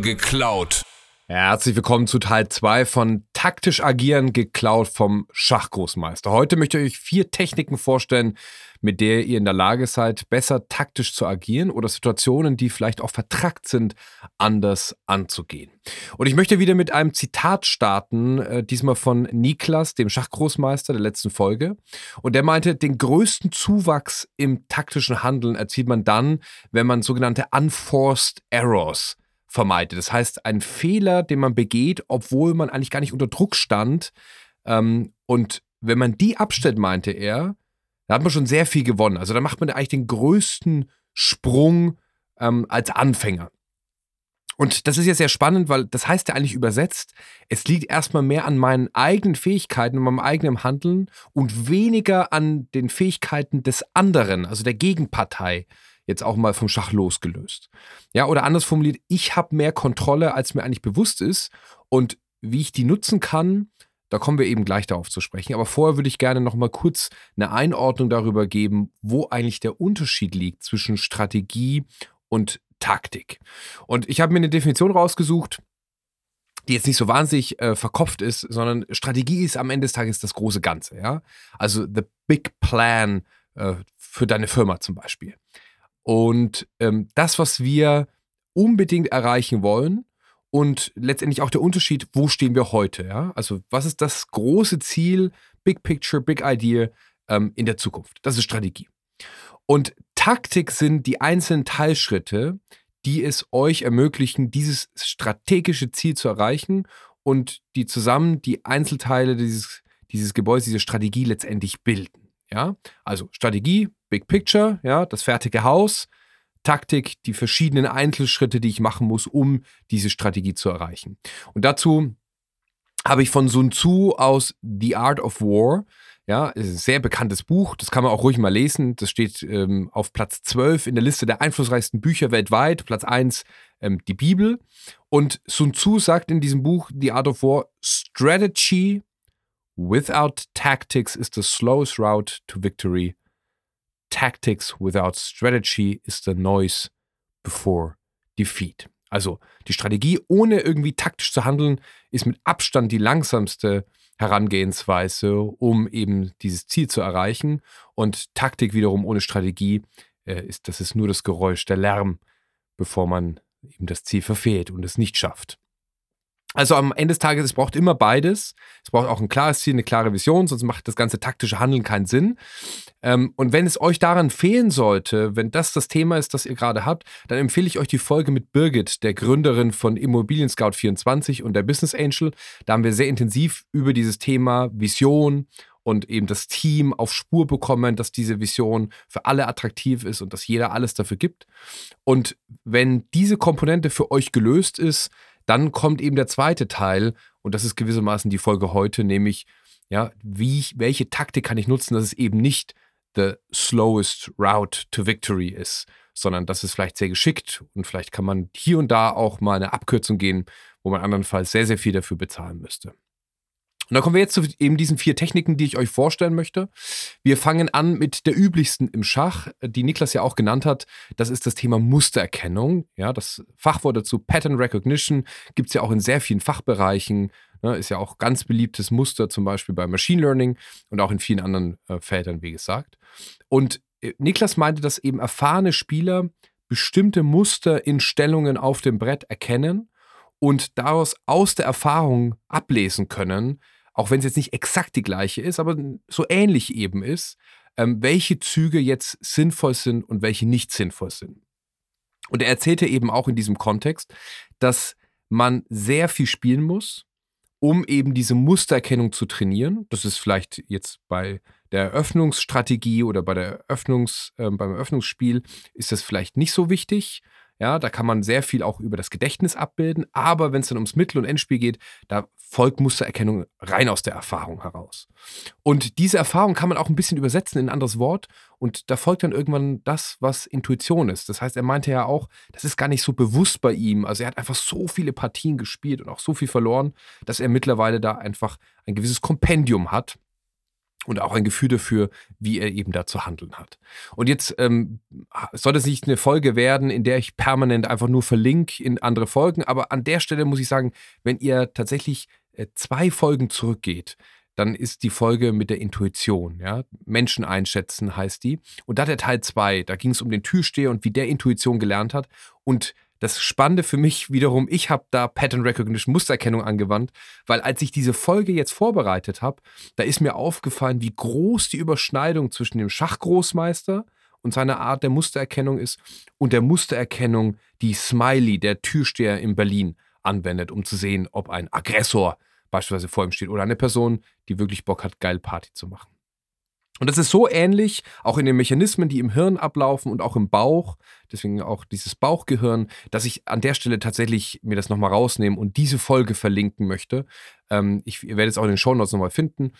geklaut. Herzlich willkommen zu Teil 2 von Taktisch agieren geklaut vom Schachgroßmeister. Heute möchte ich euch vier Techniken vorstellen, mit der ihr in der Lage seid, besser taktisch zu agieren oder Situationen, die vielleicht auch vertrackt sind, anders anzugehen. Und ich möchte wieder mit einem Zitat starten, äh, diesmal von Niklas, dem Schachgroßmeister der letzten Folge. Und der meinte, den größten Zuwachs im taktischen Handeln erzielt man dann, wenn man sogenannte unforced errors vermeidet. Das heißt, ein Fehler, den man begeht, obwohl man eigentlich gar nicht unter Druck stand. Ähm, und wenn man die abstellt, meinte er, da hat man schon sehr viel gewonnen. Also da macht man eigentlich den größten Sprung ähm, als Anfänger. Und das ist ja sehr spannend, weil das heißt ja eigentlich übersetzt, es liegt erstmal mehr an meinen eigenen Fähigkeiten und meinem eigenen Handeln und weniger an den Fähigkeiten des anderen, also der Gegenpartei jetzt auch mal vom Schach losgelöst. Ja, oder anders formuliert, ich habe mehr Kontrolle, als mir eigentlich bewusst ist. Und wie ich die nutzen kann, da kommen wir eben gleich darauf zu sprechen. Aber vorher würde ich gerne noch mal kurz eine Einordnung darüber geben, wo eigentlich der Unterschied liegt zwischen Strategie und Taktik. Und ich habe mir eine Definition rausgesucht, die jetzt nicht so wahnsinnig äh, verkopft ist, sondern Strategie ist am Ende des Tages das große Ganze. Ja? Also the big plan äh, für deine Firma zum Beispiel. Und ähm, das, was wir unbedingt erreichen wollen und letztendlich auch der Unterschied, wo stehen wir heute? Ja? Also was ist das große Ziel, Big Picture, Big Idea ähm, in der Zukunft? Das ist Strategie. Und Taktik sind die einzelnen Teilschritte, die es euch ermöglichen, dieses strategische Ziel zu erreichen und die zusammen die Einzelteile dieses, dieses Gebäudes, diese Strategie letztendlich bilden. Ja, also Strategie, Big Picture, ja, das fertige Haus, Taktik, die verschiedenen Einzelschritte, die ich machen muss, um diese Strategie zu erreichen. Und dazu habe ich von Sun Tzu aus The Art of War, ja, ist ein sehr bekanntes Buch, das kann man auch ruhig mal lesen. Das steht ähm, auf Platz 12 in der Liste der einflussreichsten Bücher weltweit, Platz 1 ähm, die Bibel. Und Sun Tzu sagt in diesem Buch The Art of War, Strategy Without tactics is the slowest route to victory. Tactics without strategy is the noise before defeat. Also die Strategie, ohne irgendwie taktisch zu handeln, ist mit Abstand die langsamste Herangehensweise, um eben dieses Ziel zu erreichen. Und Taktik wiederum ohne Strategie äh, ist, das ist nur das Geräusch, der Lärm, bevor man eben das Ziel verfehlt und es nicht schafft. Also am Ende des Tages, es braucht immer beides. Es braucht auch ein klares Ziel, eine klare Vision, sonst macht das ganze taktische Handeln keinen Sinn. Ähm, und wenn es euch daran fehlen sollte, wenn das das Thema ist, das ihr gerade habt, dann empfehle ich euch die Folge mit Birgit, der Gründerin von Immobilien Scout 24 und der Business Angel. Da haben wir sehr intensiv über dieses Thema Vision und eben das Team auf Spur bekommen, dass diese Vision für alle attraktiv ist und dass jeder alles dafür gibt. Und wenn diese Komponente für euch gelöst ist, dann kommt eben der zweite Teil und das ist gewissermaßen die Folge heute, nämlich ja, wie welche Taktik kann ich nutzen, dass es eben nicht the slowest route to victory ist, sondern das ist vielleicht sehr geschickt und vielleicht kann man hier und da auch mal eine Abkürzung gehen, wo man andernfalls sehr, sehr viel dafür bezahlen müsste. Und dann kommen wir jetzt zu eben diesen vier Techniken, die ich euch vorstellen möchte. Wir fangen an mit der üblichsten im Schach, die Niklas ja auch genannt hat. Das ist das Thema Mustererkennung. Ja, das Fachwort dazu Pattern Recognition gibt es ja auch in sehr vielen Fachbereichen. Ne, ist ja auch ganz beliebtes Muster, zum Beispiel bei Machine Learning und auch in vielen anderen äh, Feldern, wie gesagt. Und äh, Niklas meinte, dass eben erfahrene Spieler bestimmte Muster in Stellungen auf dem Brett erkennen und daraus aus der Erfahrung ablesen können, auch wenn es jetzt nicht exakt die gleiche ist, aber so ähnlich eben ist, ähm, welche Züge jetzt sinnvoll sind und welche nicht sinnvoll sind. Und er erzählte eben auch in diesem Kontext, dass man sehr viel spielen muss, um eben diese Mustererkennung zu trainieren. Das ist vielleicht jetzt bei der Eröffnungsstrategie oder bei der Eröffnungs, äh, beim Eröffnungsspiel ist das vielleicht nicht so wichtig. Ja, da kann man sehr viel auch über das Gedächtnis abbilden. Aber wenn es dann ums Mittel- und Endspiel geht, da folgt Mustererkennung rein aus der Erfahrung heraus. Und diese Erfahrung kann man auch ein bisschen übersetzen in ein anderes Wort. Und da folgt dann irgendwann das, was Intuition ist. Das heißt, er meinte ja auch, das ist gar nicht so bewusst bei ihm. Also er hat einfach so viele Partien gespielt und auch so viel verloren, dass er mittlerweile da einfach ein gewisses Kompendium hat und auch ein Gefühl dafür, wie er eben da zu handeln hat. Und jetzt ähm, soll es nicht eine Folge werden, in der ich permanent einfach nur verlinke in andere Folgen, aber an der Stelle muss ich sagen, wenn ihr tatsächlich äh, zwei Folgen zurückgeht, dann ist die Folge mit der Intuition, ja. Menschen einschätzen heißt die. Und da der Teil 2, da ging es um den Türsteher und wie der Intuition gelernt hat. Und das Spannende für mich wiederum, ich habe da Pattern Recognition, Mustererkennung angewandt, weil als ich diese Folge jetzt vorbereitet habe, da ist mir aufgefallen, wie groß die Überschneidung zwischen dem Schachgroßmeister und seiner Art der Mustererkennung ist und der Mustererkennung, die Smiley, der Türsteher in Berlin, anwendet, um zu sehen, ob ein Aggressor beispielsweise vor ihm steht oder eine Person, die wirklich Bock hat, geil Party zu machen. Und das ist so ähnlich, auch in den Mechanismen, die im Hirn ablaufen und auch im Bauch, deswegen auch dieses Bauchgehirn, dass ich an der Stelle tatsächlich mir das nochmal rausnehmen und diese Folge verlinken möchte. Ähm, ich werde es auch in den Show Notes nochmal finden.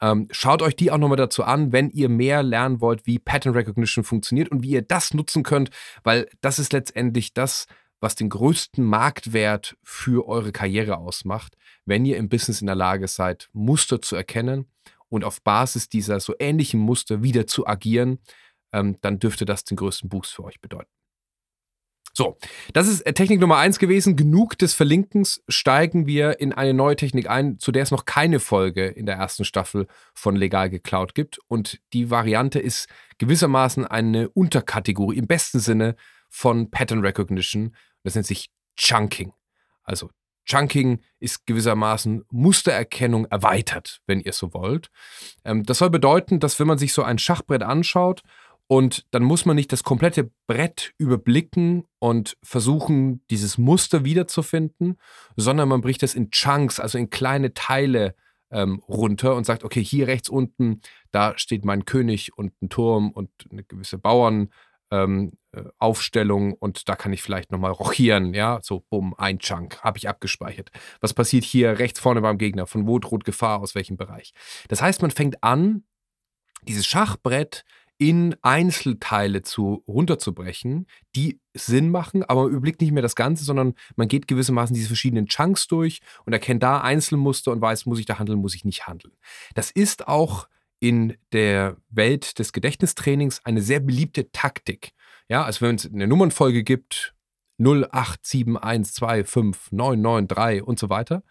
Ähm, schaut euch die auch nochmal dazu an, wenn ihr mehr lernen wollt, wie Pattern Recognition funktioniert und wie ihr das nutzen könnt, weil das ist letztendlich das, was den größten Marktwert für eure Karriere ausmacht, wenn ihr im Business in der Lage seid, Muster zu erkennen und auf Basis dieser so ähnlichen Muster wieder zu agieren, ähm, dann dürfte das den größten Boost für euch bedeuten. So, das ist äh, Technik Nummer eins gewesen. Genug des Verlinkens steigen wir in eine neue Technik ein, zu der es noch keine Folge in der ersten Staffel von Legal geklaut gibt. Und die Variante ist gewissermaßen eine Unterkategorie im besten Sinne von Pattern Recognition. Das nennt sich Chunking. Also Chunking ist gewissermaßen Mustererkennung erweitert, wenn ihr so wollt. Ähm, das soll bedeuten, dass wenn man sich so ein Schachbrett anschaut und dann muss man nicht das komplette Brett überblicken und versuchen, dieses Muster wiederzufinden, sondern man bricht es in Chunks, also in kleine Teile ähm, runter und sagt, okay, hier rechts unten, da steht mein König und ein Turm und eine gewisse Bauern, ähm, äh, Aufstellung und da kann ich vielleicht nochmal rochieren, ja, so bumm, ein Chunk, habe ich abgespeichert. Was passiert hier rechts vorne beim Gegner? Von wo droht Gefahr, aus welchem Bereich? Das heißt, man fängt an, dieses Schachbrett in Einzelteile zu runterzubrechen, die Sinn machen, aber man überblickt nicht mehr das Ganze, sondern man geht gewissermaßen diese verschiedenen Chunks durch und erkennt da Einzelmuster und weiß, muss ich da handeln, muss ich nicht handeln. Das ist auch in der Welt des Gedächtnistrainings eine sehr beliebte Taktik. Ja, also wenn es eine Nummernfolge gibt, 087125993 und so weiter,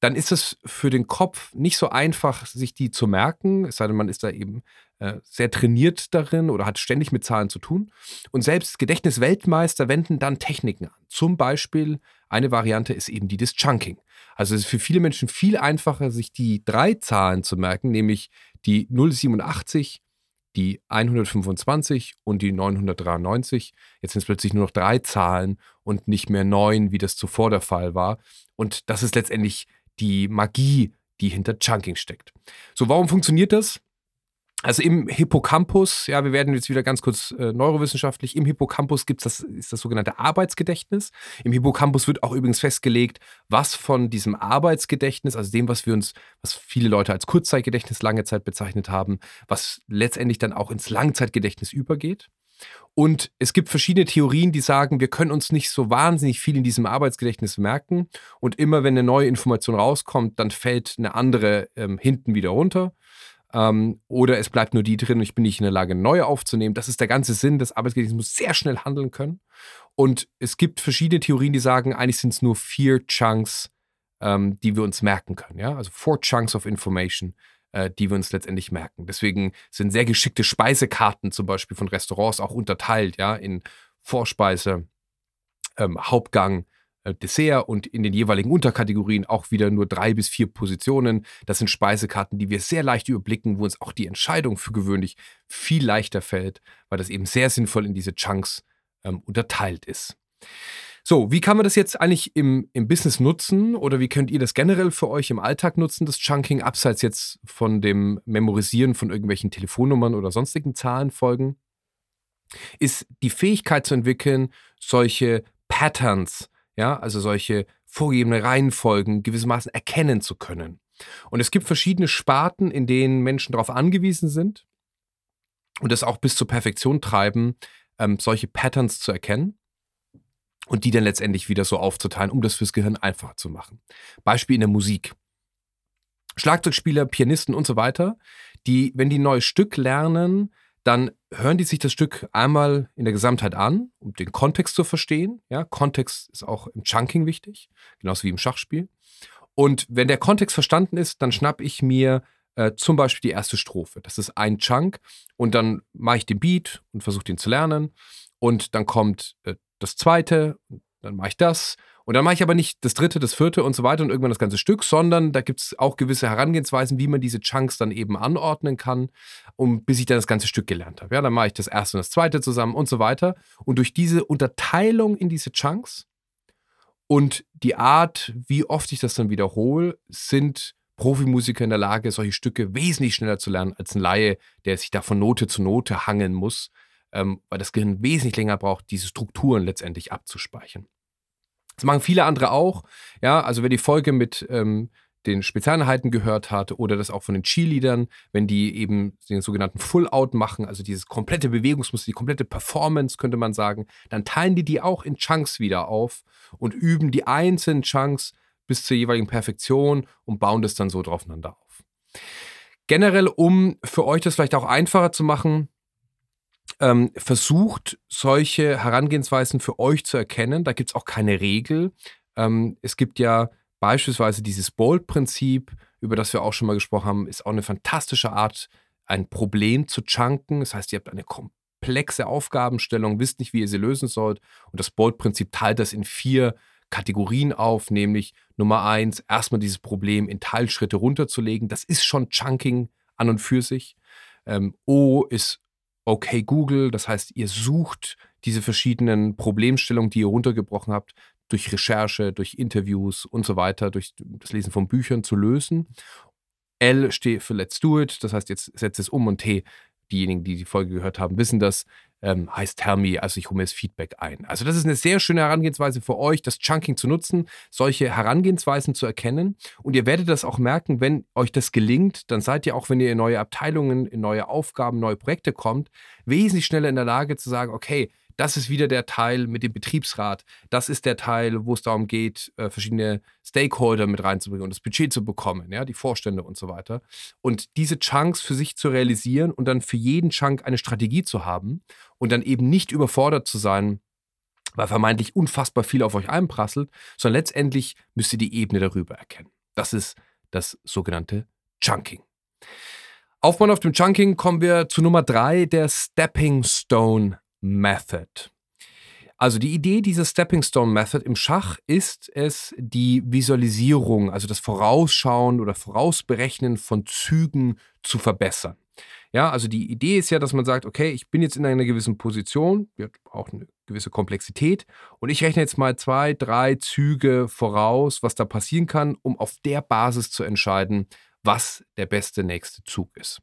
dann ist es für den Kopf nicht so einfach, sich die zu merken, es sei denn, man ist da eben äh, sehr trainiert darin oder hat ständig mit Zahlen zu tun. Und selbst Gedächtnisweltmeister wenden dann Techniken an. Zum Beispiel eine Variante ist eben die des Chunking. Also es ist für viele Menschen viel einfacher, sich die drei Zahlen zu merken, nämlich die 087, die 125 und die 993. Jetzt sind es plötzlich nur noch drei Zahlen und nicht mehr neun, wie das zuvor der Fall war. Und das ist letztendlich die Magie, die hinter Chunking steckt. So, warum funktioniert das? Also im Hippocampus, ja, wir werden jetzt wieder ganz kurz äh, neurowissenschaftlich, im Hippocampus gibt's das, ist das sogenannte Arbeitsgedächtnis. Im Hippocampus wird auch übrigens festgelegt, was von diesem Arbeitsgedächtnis, also dem, was wir uns, was viele Leute als Kurzzeitgedächtnis lange Zeit bezeichnet haben, was letztendlich dann auch ins Langzeitgedächtnis übergeht. Und es gibt verschiedene Theorien, die sagen, wir können uns nicht so wahnsinnig viel in diesem Arbeitsgedächtnis merken. Und immer wenn eine neue Information rauskommt, dann fällt eine andere ähm, hinten wieder runter. Ähm, oder es bleibt nur die drin und ich bin nicht in der Lage, neue aufzunehmen. Das ist der ganze Sinn des Arbeitsgedächtnisses, muss sehr schnell handeln können. Und es gibt verschiedene Theorien, die sagen, eigentlich sind es nur vier Chunks, ähm, die wir uns merken können. Ja? Also four Chunks of Information, äh, die wir uns letztendlich merken. Deswegen sind sehr geschickte Speisekarten zum Beispiel von Restaurants auch unterteilt, ja, in Vorspeise, ähm, Hauptgang, Dessert und in den jeweiligen Unterkategorien auch wieder nur drei bis vier Positionen. Das sind Speisekarten, die wir sehr leicht überblicken, wo uns auch die Entscheidung für gewöhnlich viel leichter fällt, weil das eben sehr sinnvoll in diese Chunks ähm, unterteilt ist. So, wie kann man das jetzt eigentlich im, im Business nutzen oder wie könnt ihr das generell für euch im Alltag nutzen, das Chunking, abseits jetzt von dem Memorisieren von irgendwelchen Telefonnummern oder sonstigen Zahlenfolgen? Ist die Fähigkeit zu entwickeln, solche Patterns ja, also solche vorgegebene Reihenfolgen gewissermaßen erkennen zu können. Und es gibt verschiedene Sparten, in denen Menschen darauf angewiesen sind und das auch bis zur Perfektion treiben, ähm, solche Patterns zu erkennen und die dann letztendlich wieder so aufzuteilen, um das fürs Gehirn einfacher zu machen. Beispiel in der Musik. Schlagzeugspieler, Pianisten und so weiter, die, wenn die ein neues Stück lernen, dann hören die sich das Stück einmal in der Gesamtheit an, um den Kontext zu verstehen. Ja, Kontext ist auch im Chunking wichtig, genauso wie im Schachspiel. Und wenn der Kontext verstanden ist, dann schnapp ich mir äh, zum Beispiel die erste Strophe. Das ist ein Chunk und dann mache ich den Beat und versuche den zu lernen. Und dann kommt äh, das zweite, dann mache ich das und dann mache ich aber nicht das dritte, das vierte und so weiter und irgendwann das ganze Stück, sondern da gibt es auch gewisse Herangehensweisen, wie man diese Chunks dann eben anordnen kann, um, bis ich dann das ganze Stück gelernt habe. Ja, dann mache ich das erste und das zweite zusammen und so weiter. Und durch diese Unterteilung in diese Chunks und die Art, wie oft ich das dann wiederhole, sind Profimusiker in der Lage, solche Stücke wesentlich schneller zu lernen als ein Laie, der sich da von Note zu Note hangeln muss, ähm, weil das Gehirn wesentlich länger braucht, diese Strukturen letztendlich abzuspeichern. Das machen viele andere auch. Ja, also wer die Folge mit ähm, den Spezialeinheiten gehört hat oder das auch von den Cheerleadern, wenn die eben den sogenannten Full-Out machen, also dieses komplette Bewegungsmuster, die komplette Performance, könnte man sagen, dann teilen die die auch in Chunks wieder auf und üben die einzelnen Chunks bis zur jeweiligen Perfektion und bauen das dann so draufeinander auf. Generell, um für euch das vielleicht auch einfacher zu machen, ähm, versucht, solche Herangehensweisen für euch zu erkennen. Da gibt es auch keine Regel. Ähm, es gibt ja beispielsweise dieses Bold-Prinzip, über das wir auch schon mal gesprochen haben, ist auch eine fantastische Art, ein Problem zu chunken. Das heißt, ihr habt eine komplexe Aufgabenstellung, wisst nicht, wie ihr sie lösen sollt. Und das Bold-Prinzip teilt das in vier Kategorien auf, nämlich Nummer eins, erstmal dieses Problem in Teilschritte runterzulegen. Das ist schon Chunking an und für sich. Ähm, o ist okay Google. Das heißt, ihr sucht diese verschiedenen Problemstellungen, die ihr runtergebrochen habt, durch Recherche, durch Interviews und so weiter, durch das Lesen von Büchern zu lösen. L steht für Let's Do It, das heißt, jetzt setzt es um und T, diejenigen, die die Folge gehört haben, wissen das, ähm, heißt Tell Me, also ich hole mir das Feedback ein. Also das ist eine sehr schöne Herangehensweise für euch, das Chunking zu nutzen, solche Herangehensweisen zu erkennen. Und ihr werdet das auch merken, wenn euch das gelingt, dann seid ihr auch, wenn ihr in neue Abteilungen, in neue Aufgaben, neue Projekte kommt, wesentlich schneller in der Lage zu sagen, okay, das ist wieder der Teil mit dem Betriebsrat. Das ist der Teil, wo es darum geht, äh, verschiedene Stakeholder mit reinzubringen und das Budget zu bekommen, ja, die Vorstände und so weiter. Und diese Chunks für sich zu realisieren und dann für jeden Chunk eine Strategie zu haben und dann eben nicht überfordert zu sein, weil vermeintlich unfassbar viel auf euch einprasselt, sondern letztendlich müsst ihr die Ebene darüber erkennen. Das ist das sogenannte Chunking. Aufbauen auf dem Chunking kommen wir zu Nummer drei, der Stepping Stone Method. Also die Idee dieser Stepping Stone Method im Schach ist es, die Visualisierung, also das Vorausschauen oder Vorausberechnen von Zügen zu verbessern. Ja, also die Idee ist ja, dass man sagt, okay, ich bin jetzt in einer gewissen Position, wir brauchen eine gewisse Komplexität und ich rechne jetzt mal zwei, drei Züge voraus, was da passieren kann, um auf der Basis zu entscheiden, was der beste nächste Zug ist.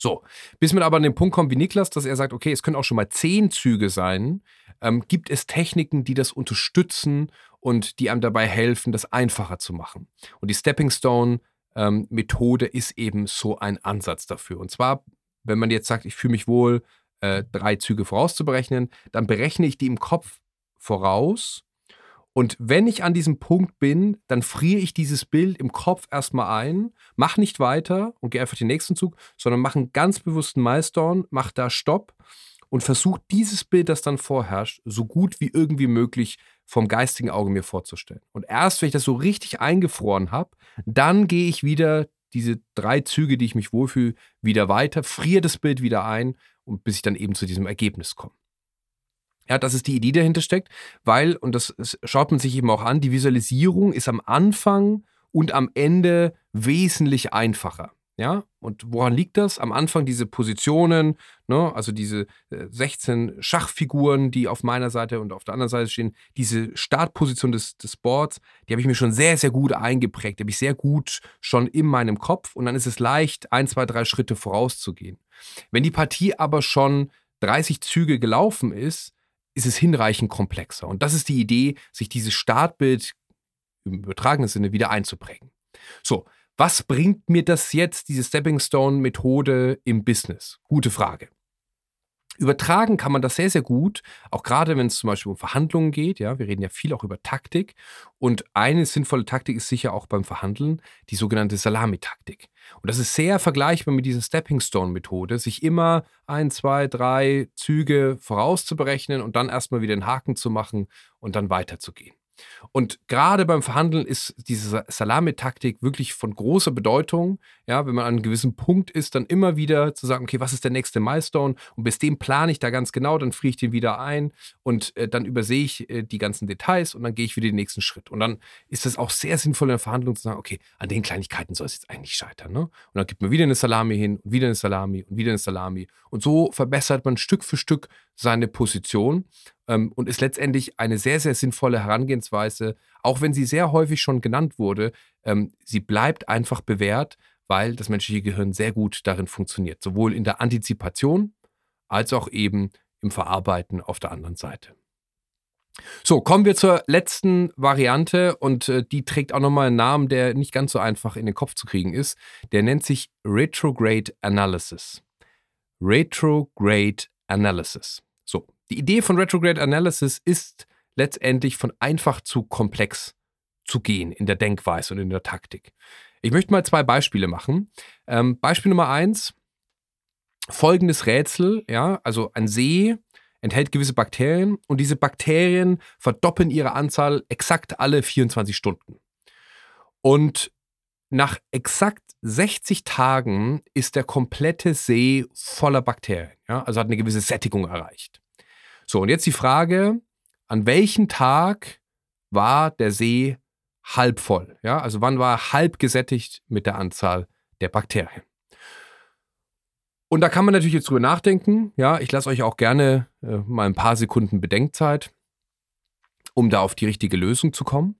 So, bis man aber an den Punkt kommt wie Niklas, dass er sagt, okay, es können auch schon mal zehn Züge sein, ähm, gibt es Techniken, die das unterstützen und die einem dabei helfen, das einfacher zu machen. Und die Stepping Stone ähm, Methode ist eben so ein Ansatz dafür. Und zwar, wenn man jetzt sagt, ich fühle mich wohl, äh, drei Züge vorauszuberechnen, dann berechne ich die im Kopf voraus und wenn ich an diesem Punkt bin, dann friere ich dieses Bild im Kopf erstmal ein, mach nicht weiter und gehe einfach den nächsten Zug, sondern mache einen ganz bewussten Milestone, mach da Stopp und versuche dieses Bild, das dann vorherrscht, so gut wie irgendwie möglich vom geistigen Auge mir vorzustellen. Und erst wenn ich das so richtig eingefroren habe, dann gehe ich wieder diese drei Züge, die ich mich wohlfühle, wieder weiter, friere das Bild wieder ein und bis ich dann eben zu diesem Ergebnis komme. Ja, das ist die Idee, die dahinter steckt, weil, und das schaut man sich eben auch an, die Visualisierung ist am Anfang und am Ende wesentlich einfacher. Ja, und woran liegt das? Am Anfang diese Positionen, ne, also diese 16 äh, Schachfiguren, die auf meiner Seite und auf der anderen Seite stehen, diese Startposition des, des Boards, die habe ich mir schon sehr, sehr gut eingeprägt, die habe ich sehr gut schon in meinem Kopf und dann ist es leicht, ein, zwei, drei Schritte vorauszugehen. Wenn die Partie aber schon 30 Züge gelaufen ist, ist es hinreichend komplexer. Und das ist die Idee, sich dieses Startbild im übertragenen Sinne wieder einzuprägen. So, was bringt mir das jetzt, diese Stepping Stone Methode im Business? Gute Frage. Übertragen kann man das sehr, sehr gut, auch gerade wenn es zum Beispiel um Verhandlungen geht. Ja, wir reden ja viel auch über Taktik. Und eine sinnvolle Taktik ist sicher auch beim Verhandeln die sogenannte Salami-Taktik. Und das ist sehr vergleichbar mit dieser Stepping Stone-Methode, sich immer ein, zwei, drei Züge vorauszuberechnen und dann erstmal wieder einen Haken zu machen und dann weiterzugehen. Und gerade beim Verhandeln ist diese Salamitaktik wirklich von großer Bedeutung. Ja, wenn man an einem gewissen Punkt ist, dann immer wieder zu sagen, okay, was ist der nächste Milestone? Und bis dem plane ich da ganz genau, dann friere ich den wieder ein und äh, dann übersehe ich äh, die ganzen Details und dann gehe ich wieder den nächsten Schritt. Und dann ist es auch sehr sinnvoll in der Verhandlung zu sagen, okay, an den Kleinigkeiten soll es jetzt eigentlich scheitern. Ne? Und dann gibt man wieder eine Salami hin wieder eine Salami und wieder eine Salami. Und so verbessert man Stück für Stück seine Position ähm, und ist letztendlich eine sehr, sehr sinnvolle Herangehensweise, auch wenn sie sehr häufig schon genannt wurde. Ähm, sie bleibt einfach bewährt, weil das menschliche Gehirn sehr gut darin funktioniert, sowohl in der Antizipation als auch eben im Verarbeiten auf der anderen Seite. So, kommen wir zur letzten Variante und äh, die trägt auch nochmal einen Namen, der nicht ganz so einfach in den Kopf zu kriegen ist. Der nennt sich Retrograde Analysis. Retrograde Analysis. Die Idee von Retrograde Analysis ist letztendlich von einfach zu komplex zu gehen in der Denkweise und in der Taktik. Ich möchte mal zwei Beispiele machen. Ähm, Beispiel Nummer eins: folgendes Rätsel, ja, also ein See enthält gewisse Bakterien und diese Bakterien verdoppeln ihre Anzahl exakt alle 24 Stunden. Und nach exakt 60 Tagen ist der komplette See voller Bakterien, ja, also hat eine gewisse Sättigung erreicht. So, und jetzt die Frage, an welchem Tag war der See halb voll? Ja, also wann war er halb gesättigt mit der Anzahl der Bakterien? Und da kann man natürlich jetzt drüber nachdenken. Ja, ich lasse euch auch gerne äh, mal ein paar Sekunden Bedenkzeit, um da auf die richtige Lösung zu kommen.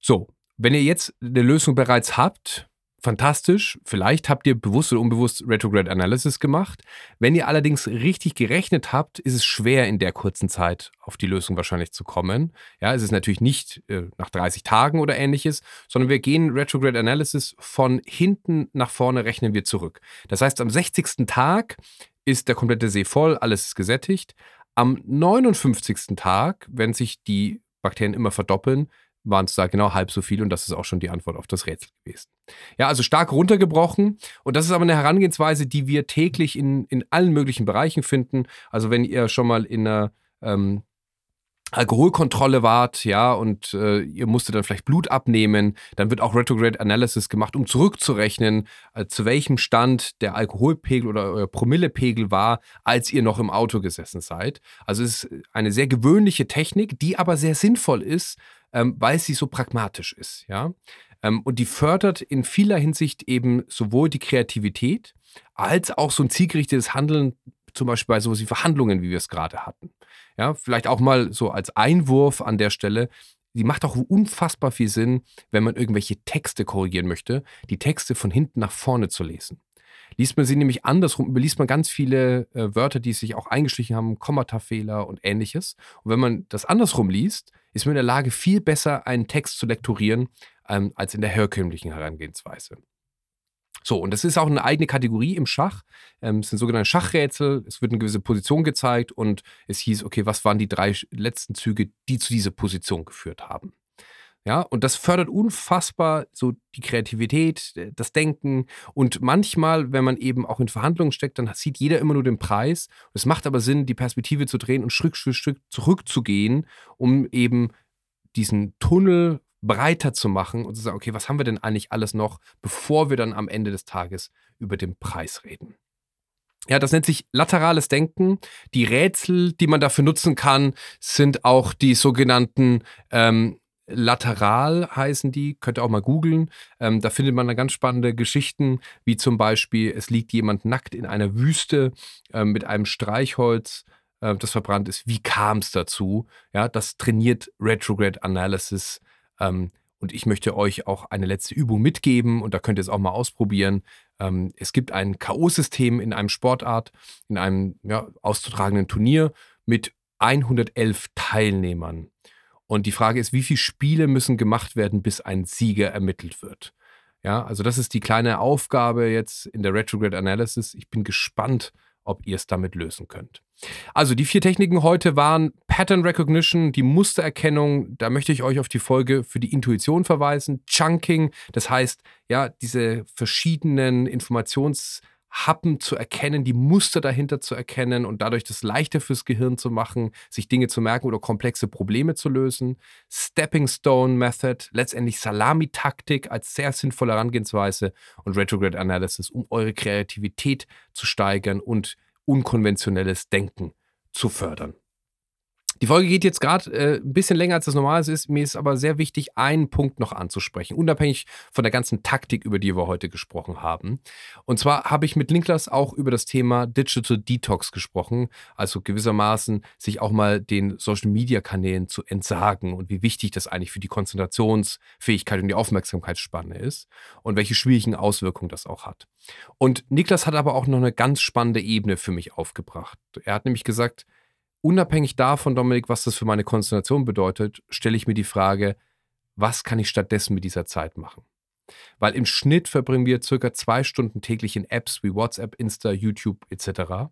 So, wenn ihr jetzt eine Lösung bereits habt, fantastisch. Vielleicht habt ihr bewusst oder unbewusst Retrograde Analysis gemacht. Wenn ihr allerdings richtig gerechnet habt, ist es schwer in der kurzen Zeit auf die Lösung wahrscheinlich zu kommen. Ja, es ist natürlich nicht äh, nach 30 Tagen oder ähnliches, sondern wir gehen Retrograde Analysis von hinten nach vorne rechnen wir zurück. Das heißt, am 60. Tag ist der komplette See voll, alles ist gesättigt. Am 59. Tag, wenn sich die Bakterien immer verdoppeln, waren es da genau halb so viel und das ist auch schon die Antwort auf das Rätsel gewesen. Ja, also stark runtergebrochen und das ist aber eine Herangehensweise, die wir täglich in, in allen möglichen Bereichen finden. Also wenn ihr schon mal in einer ähm, Alkoholkontrolle wart, ja, und äh, ihr musstet dann vielleicht Blut abnehmen, dann wird auch Retrograde Analysis gemacht, um zurückzurechnen, äh, zu welchem Stand der Alkoholpegel oder euer Promillepegel war, als ihr noch im Auto gesessen seid. Also es ist eine sehr gewöhnliche Technik, die aber sehr sinnvoll ist, ähm, weil sie so pragmatisch ist, ja. Ähm, und die fördert in vieler Hinsicht eben sowohl die Kreativität als auch so ein zielgerichtetes Handeln, zum Beispiel bei wie Verhandlungen, wie wir es gerade hatten. Ja, vielleicht auch mal so als Einwurf an der Stelle. Die macht auch unfassbar viel Sinn, wenn man irgendwelche Texte korrigieren möchte, die Texte von hinten nach vorne zu lesen. Liest man sie nämlich andersrum, überliest man ganz viele äh, Wörter, die sich auch eingeschlichen haben, Kommatafehler und ähnliches. Und wenn man das andersrum liest, ist man in der Lage, viel besser einen Text zu lektorieren, ähm, als in der herkömmlichen Herangehensweise. So, und das ist auch eine eigene Kategorie im Schach. Ähm, es sind sogenannte Schachrätsel. Es wird eine gewisse Position gezeigt und es hieß, okay, was waren die drei letzten Züge, die zu dieser Position geführt haben? Ja, und das fördert unfassbar so die Kreativität, das Denken. Und manchmal, wenn man eben auch in Verhandlungen steckt, dann sieht jeder immer nur den Preis. Es macht aber Sinn, die Perspektive zu drehen und Stück für Stück zurückzugehen, um eben diesen Tunnel breiter zu machen und zu sagen, okay, was haben wir denn eigentlich alles noch, bevor wir dann am Ende des Tages über den Preis reden. Ja, das nennt sich laterales Denken. Die Rätsel, die man dafür nutzen kann, sind auch die sogenannten ähm, Lateral heißen die, könnt ihr auch mal googeln. Ähm, da findet man dann ganz spannende Geschichten, wie zum Beispiel, es liegt jemand nackt in einer Wüste äh, mit einem Streichholz, äh, das verbrannt ist. Wie kam es dazu? Ja, das trainiert Retrograde Analysis. Ähm, und ich möchte euch auch eine letzte Übung mitgeben und da könnt ihr es auch mal ausprobieren. Ähm, es gibt ein K.O.-System in einem Sportart, in einem ja, auszutragenden Turnier mit 111 Teilnehmern. Und die Frage ist, wie viele Spiele müssen gemacht werden, bis ein Sieger ermittelt wird? Ja, also das ist die kleine Aufgabe jetzt in der Retrograde Analysis. Ich bin gespannt, ob ihr es damit lösen könnt. Also die vier Techniken heute waren Pattern Recognition, die Mustererkennung, da möchte ich euch auf die Folge für die Intuition verweisen, Chunking, das heißt, ja, diese verschiedenen Informations- Happen zu erkennen, die Muster dahinter zu erkennen und dadurch das leichter fürs Gehirn zu machen, sich Dinge zu merken oder komplexe Probleme zu lösen. Stepping Stone Method, letztendlich Salami-Taktik als sehr sinnvolle Herangehensweise und Retrograde Analysis, um eure Kreativität zu steigern und unkonventionelles Denken zu fördern. Die Folge geht jetzt gerade äh, ein bisschen länger, als das normal ist. Mir ist aber sehr wichtig, einen Punkt noch anzusprechen, unabhängig von der ganzen Taktik, über die wir heute gesprochen haben. Und zwar habe ich mit Linklas auch über das Thema Digital Detox gesprochen, also gewissermaßen sich auch mal den Social-Media-Kanälen zu entsagen und wie wichtig das eigentlich für die Konzentrationsfähigkeit und die Aufmerksamkeitsspanne ist und welche schwierigen Auswirkungen das auch hat. Und Niklas hat aber auch noch eine ganz spannende Ebene für mich aufgebracht. Er hat nämlich gesagt, Unabhängig davon, Dominik, was das für meine Konzentration bedeutet, stelle ich mir die Frage, was kann ich stattdessen mit dieser Zeit machen? Weil im Schnitt verbringen wir circa zwei Stunden täglich in Apps wie WhatsApp, Insta, YouTube etc.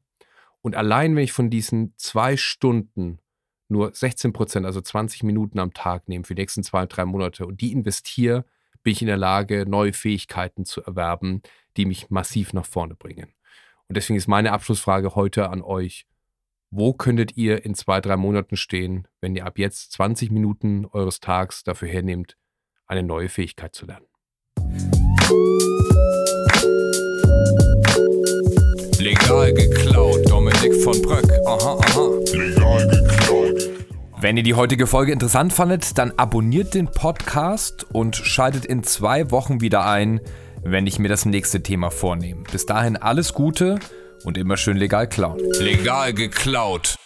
Und allein wenn ich von diesen zwei Stunden nur 16 Prozent, also 20 Minuten am Tag nehme für die nächsten zwei, drei Monate und die investiere, bin ich in der Lage, neue Fähigkeiten zu erwerben, die mich massiv nach vorne bringen. Und deswegen ist meine Abschlussfrage heute an euch, wo könntet ihr in zwei, drei Monaten stehen, wenn ihr ab jetzt 20 Minuten eures Tags dafür hernehmt, eine neue Fähigkeit zu lernen? Legal geklaut, Dominik von Bröck. Aha, aha. Legal geklaut. Wenn ihr die heutige Folge interessant fandet, dann abonniert den Podcast und schaltet in zwei Wochen wieder ein, wenn ich mir das nächste Thema vornehme. Bis dahin alles Gute und immer schön legal klauen. Legal geklaut.